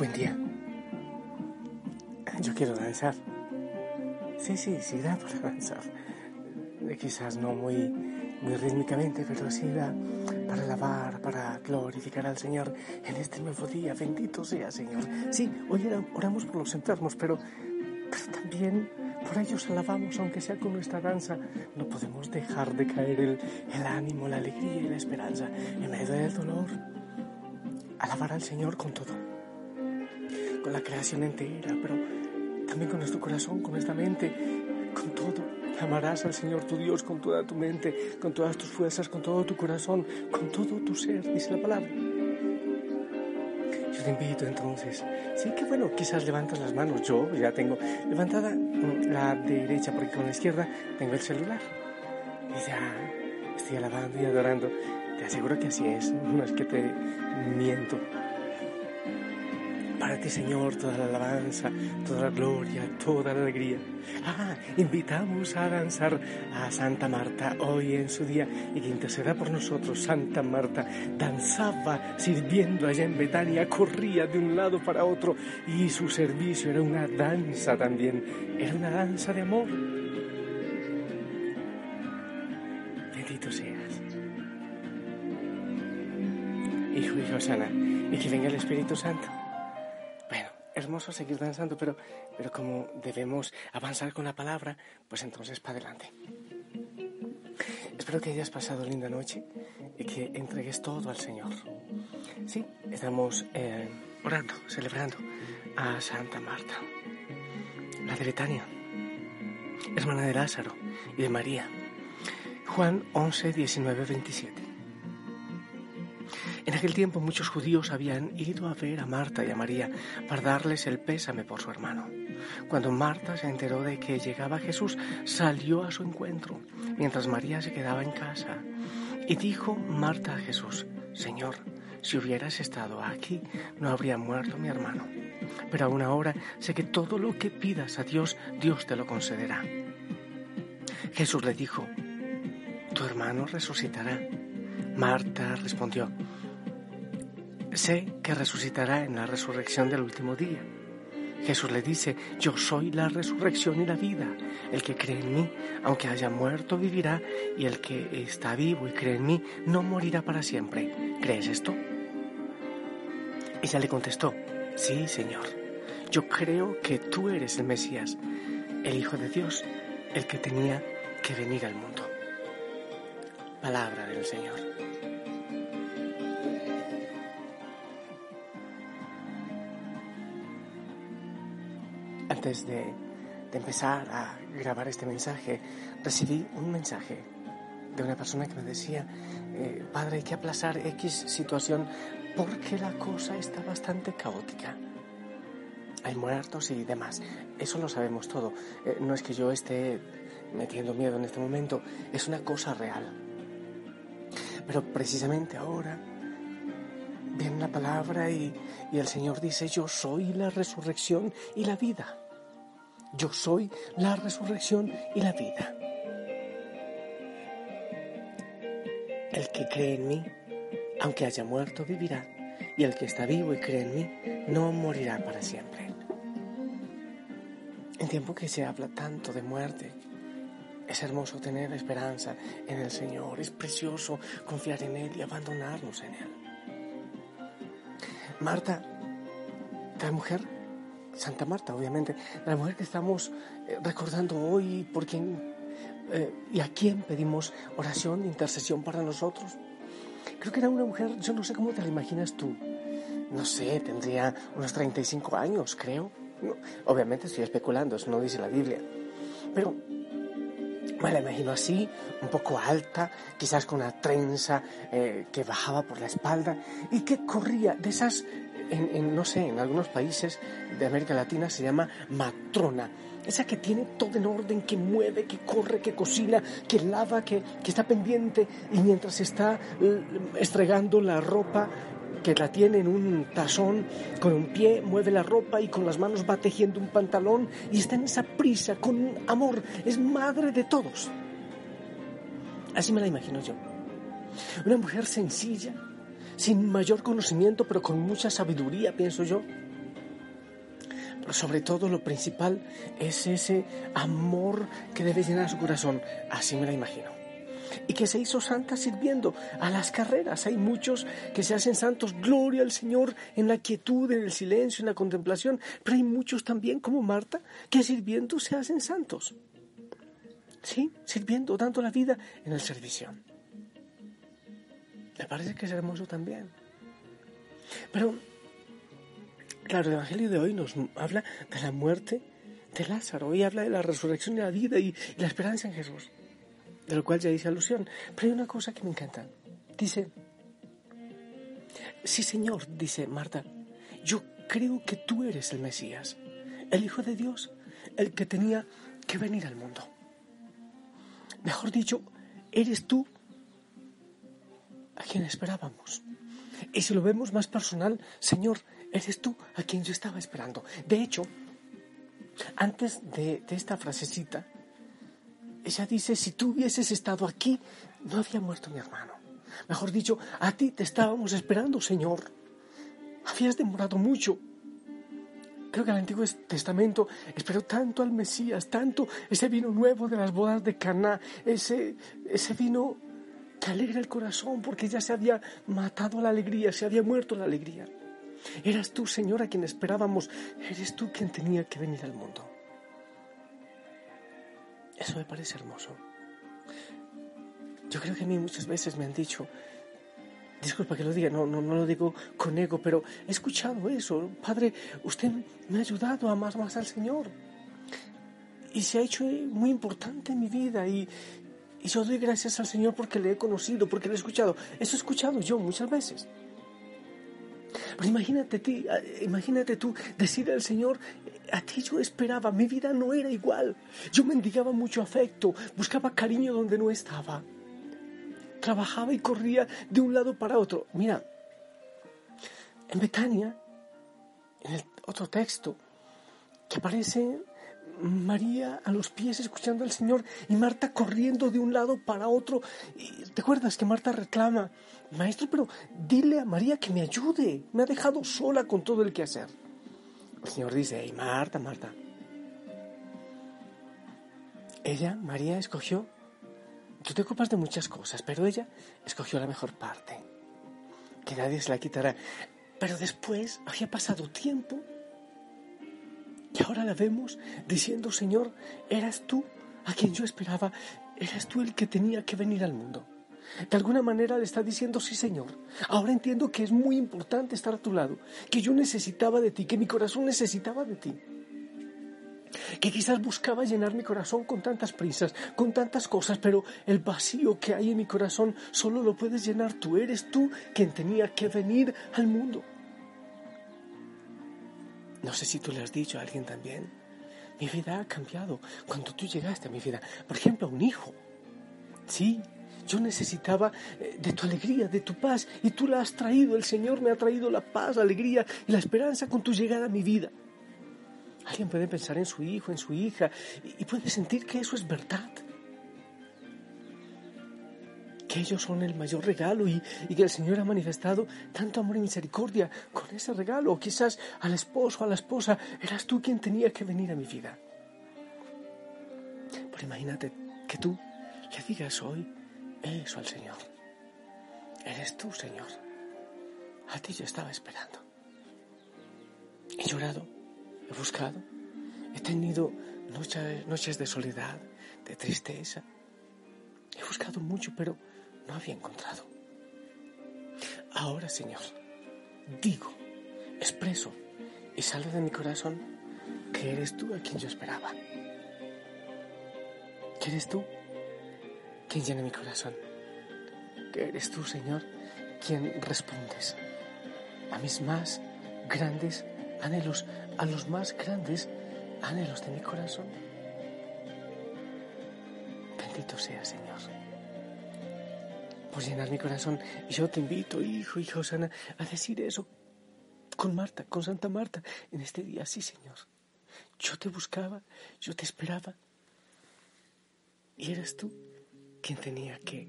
Buen día. Yo quiero danzar. Sí, sí, sí, da para danzar. Quizás no muy, muy rítmicamente, pero sí da para alabar, para glorificar al Señor en este nuevo día. Bendito sea, Señor. Sí, hoy ora- oramos por los enfermos, pero, pero también por ellos alabamos, aunque sea con nuestra danza. No podemos dejar de caer el ánimo, la alegría y la esperanza en medio del dolor. Alabar al Señor con todo con la creación entera, pero también con nuestro corazón, con nuestra mente, con todo. Amarás al Señor tu Dios con toda tu mente, con todas tus fuerzas, con todo tu corazón, con todo tu ser, dice la palabra. Yo te invito entonces, sí que bueno, quizás levantas las manos, yo ya tengo levantada mm, la derecha porque con la izquierda tengo el celular. Y ya estoy alabando y adorando. Te aseguro que así es, no es que te miento. Para ti, Señor, toda la alabanza, toda la gloria, toda la alegría. Ah, invitamos a danzar a Santa Marta hoy en su día y que interceda por nosotros. Santa Marta danzaba sirviendo allá en Betania, corría de un lado para otro y su servicio era una danza también, era una danza de amor. Bendito seas. Hijo y Osana, y que venga el Espíritu Santo. Hermoso seguir danzando, pero, pero como debemos avanzar con la palabra, pues entonces para adelante. Espero que hayas pasado linda noche y que entregues todo al Señor. Sí, estamos eh, orando, celebrando a Santa Marta, la de Betania, hermana de Lázaro y de María. Juan 11, 19, 27. Aquel tiempo muchos judíos habían ido a ver a Marta y a María para darles el pésame por su hermano. Cuando Marta se enteró de que llegaba Jesús, salió a su encuentro, mientras María se quedaba en casa. Y dijo Marta a Jesús, Señor, si hubieras estado aquí, no habría muerto mi hermano. Pero aún ahora sé que todo lo que pidas a Dios, Dios te lo concederá. Jesús le dijo, tu hermano resucitará. Marta respondió, sé que resucitará en la resurrección del último día. Jesús le dice, yo soy la resurrección y la vida. El que cree en mí, aunque haya muerto, vivirá, y el que está vivo y cree en mí, no morirá para siempre. ¿Crees esto? Ella le contestó, sí, Señor. Yo creo que tú eres el Mesías, el Hijo de Dios, el que tenía que venir al mundo. Palabra del Señor. Antes de, de empezar a grabar este mensaje, recibí un mensaje de una persona que me decía, eh, padre, hay que aplazar X situación porque la cosa está bastante caótica. Hay muertos y demás. Eso lo sabemos todo. Eh, no es que yo esté metiendo miedo en este momento, es una cosa real. Pero precisamente ahora viene la palabra y, y el Señor dice, yo soy la resurrección y la vida. Yo soy la resurrección y la vida. El que cree en mí, aunque haya muerto, vivirá. Y el que está vivo y cree en mí, no morirá para siempre. En tiempo que se habla tanto de muerte, es hermoso tener esperanza en el Señor. Es precioso confiar en Él y abandonarnos en Él. Marta, la mujer, Santa Marta, obviamente, la mujer que estamos eh, recordando hoy, por quien eh, y a quién pedimos oración, intercesión para nosotros. Creo que era una mujer, yo no sé cómo te la imaginas tú. No sé, tendría unos 35 años, creo. obviamente estoy especulando, eso no dice la Biblia. Pero me la imagino así, un poco alta, quizás con una trenza eh, que bajaba por la espalda y que corría de esas, en, no sé, en algunos países de América Latina se llama matrona. Esa que tiene todo en orden, que mueve, que corre, que cocina, que lava, que, que está pendiente y mientras está eh, estregando la ropa que la tiene en un tazón, con un pie mueve la ropa y con las manos va tejiendo un pantalón y está en esa prisa, con amor, es madre de todos. Así me la imagino yo. Una mujer sencilla, sin mayor conocimiento, pero con mucha sabiduría, pienso yo. Pero sobre todo lo principal es ese amor que debe llenar su corazón. Así me la imagino y que se hizo santa sirviendo a las carreras. Hay muchos que se hacen santos, gloria al Señor en la quietud, en el silencio, en la contemplación, pero hay muchos también como Marta que sirviendo se hacen santos. Sí, sirviendo, dando la vida en el servicio. Me parece que es hermoso también. Pero, claro, el Evangelio de hoy nos habla de la muerte de Lázaro, hoy habla de la resurrección de la vida y la esperanza en Jesús de lo cual ya hice alusión. Pero hay una cosa que me encanta. Dice, sí Señor, dice Marta, yo creo que tú eres el Mesías, el Hijo de Dios, el que tenía que venir al mundo. Mejor dicho, eres tú a quien esperábamos. Y si lo vemos más personal, Señor, eres tú a quien yo estaba esperando. De hecho, antes de, esta frasecita, ella dice, si tú hubieses estado aquí, no había muerto mi hermano. Mejor dicho, a ti te estábamos esperando, Señor. Habías demorado mucho. Creo que el Antiguo Testamento esperó tanto al Mesías, tanto ese vino nuevo de las bodas de Caná, ese, ese vino que alegra el corazón porque ya se había matado la alegría, se había muerto la alegría. Eras tú, Señor, a quien esperábamos, eres tú quien tenía que venir al mundo. Eso me parece hermoso. Yo creo que a mí muchas veces me han dicho, disculpa que lo diga, no, no, no lo digo con ego, pero he escuchado eso. Padre, usted me ha ayudado a amar más al Señor. Y se ha hecho muy importante en mi vida y, y yo doy gracias al Señor porque le he conocido, porque le he escuchado. Eso he escuchado yo muchas veces. Pero imagínate, ti, imagínate tú decir al Señor, a ti yo esperaba, mi vida no era igual. Yo mendigaba mucho afecto, buscaba cariño donde no estaba. Trabajaba y corría de un lado para otro. Mira, en Betania, en el otro texto, que aparece María a los pies escuchando al Señor y Marta corriendo de un lado para otro. ¿Te acuerdas que Marta reclama, Maestro, pero dile a María que me ayude, me ha dejado sola con todo el que hacer? El Señor dice, hey, Marta, Marta. Ella, María, escogió, tú te ocupas de muchas cosas, pero ella escogió la mejor parte, que nadie se la quitará. Pero después había pasado tiempo y ahora la vemos diciendo, Señor, eras tú a quien yo esperaba, eras tú el que tenía que venir al mundo. De alguna manera le está diciendo, sí Señor, ahora entiendo que es muy importante estar a tu lado, que yo necesitaba de ti, que mi corazón necesitaba de ti. Que quizás buscaba llenar mi corazón con tantas prisas, con tantas cosas, pero el vacío que hay en mi corazón solo lo puedes llenar tú. Eres tú quien tenía que venir al mundo. No sé si tú le has dicho a alguien también. Mi vida ha cambiado cuando tú llegaste a mi vida. Por ejemplo, un hijo. Sí, yo necesitaba eh, de tu alegría, de tu paz, y tú la has traído. El Señor me ha traído la paz, la alegría y la esperanza con tu llegada a mi vida. Alguien puede pensar en su hijo, en su hija, y puede sentir que eso es verdad que ellos son el mayor regalo y, que el Señor ha manifestado tanto amor y misericordia con ese regalo. O quizás al esposo, a la esposa, eras tú quien tenía que venir a mi vida. Pero imagínate que tú le digas hoy eso al Señor. Eres tú, Señor. A ti yo estaba esperando. He llorado, he buscado, he tenido noches, noches de soledad, de tristeza. He buscado mucho, pero no había encontrado. Ahora, Señor, digo, expreso y sale de mi corazón que eres tú a quien yo esperaba. Que eres tú quien llena mi corazón. Que eres tú, Señor, quien respondes a mis más grandes anhelos, a los más grandes anhelos de mi corazón. Bendito sea, Señor, por llenar mi corazón. Y yo te invito, hijo, hija Osana, a decir eso con Marta, con Santa Marta, en este día. Sí, Señor. Yo te buscaba, yo te esperaba. Y eres tú quien tenía que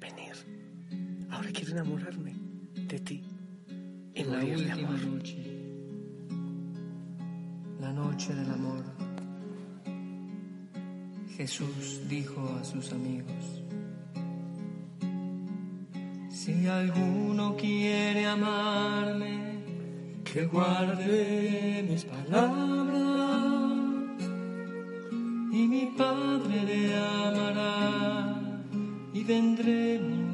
venir. Ahora quiero enamorarme de ti y morir de amor. Noche, la noche del amor. Jesús dijo a sus amigos, si alguno quiere amarme, que guarde mis palabras. Y mi Padre le amará y vendremos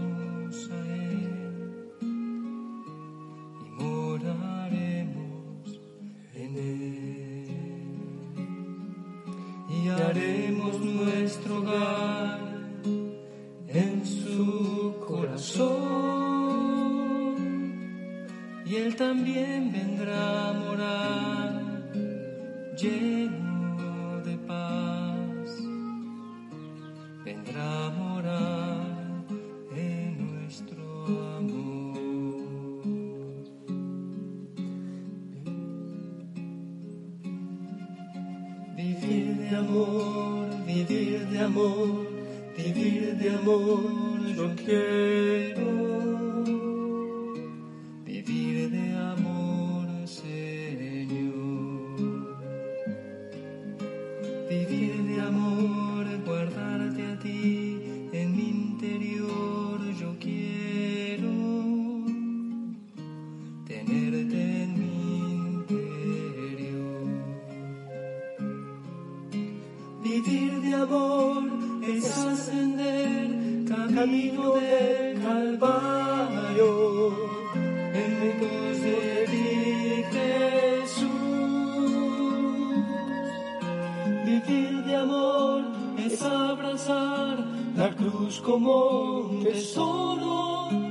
vivir de amor, la cruz como un tesoro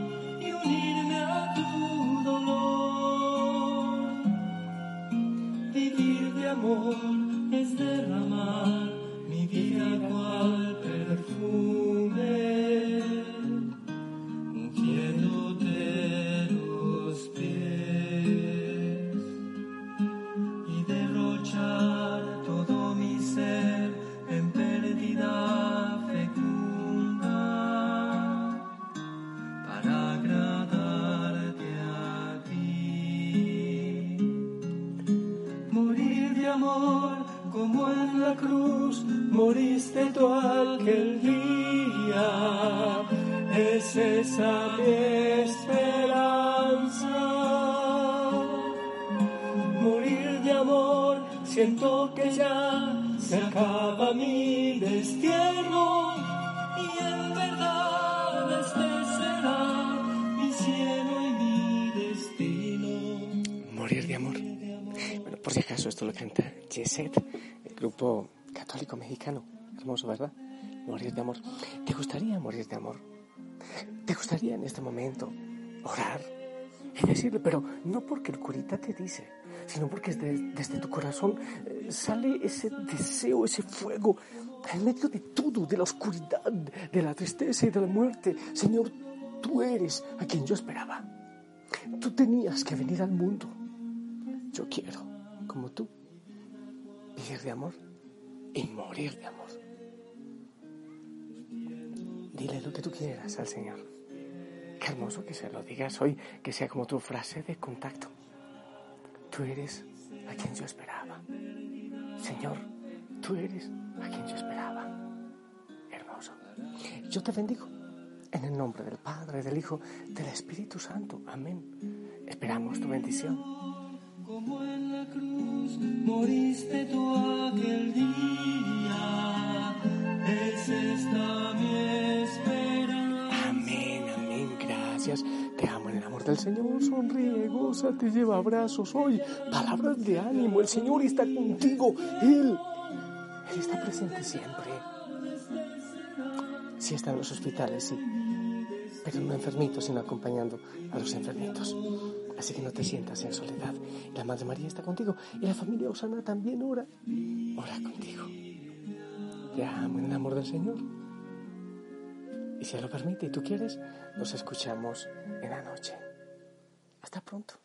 y en verdad este será mi cielo y mi destino. Morir de amor. Bueno, por si acaso esto lo canta Yeset, el grupo católico mexicano. Hermoso, ¿verdad? Morir de amor. ¿Te gustaría morir de amor? ¿Te gustaría en este momento orar y decirle, pero no porque el curita te dice, sino porque desde, desde tu corazón eh, sale ese deseo, ese fuego, en medio de todo, de la oscuridad, de la tristeza y de la muerte. Señor, tú eres a quien yo esperaba. Tú tenías que venir al mundo. Yo quiero, como tú, vivir de amor y morir de amor. Dile lo que tú quieras al Señor. Qué hermoso que se lo digas hoy, que sea como tu frase de contacto. Tú eres a quien yo esperaba. Señor, tú eres a quien yo esperaba. Hermoso. Yo te bendigo en el nombre del Padre, del Hijo, del Espíritu Santo. Amén. Esperamos tu bendición. como en la cruz moriste tú aquel día. Es esta mi esperanza. Amén, amén. Gracias. Te amo en el amor del El Señor sonríe, goza, te lleva abrazos hoy. Palabras de ánimo. El Señor está contigo. Él, Él está presente siempre. Sí está en los hospitales, sí. Pero no enfermitos, sino acompañando a los enfermitos. Así que no te sientas en soledad. La Madre María está contigo. Y la familia Osana también ora. Ora contigo. Te amo en el amor del Señor. Y si Él lo permite y tú quieres, nos escuchamos en la noche. Hasta pronto.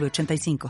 906985.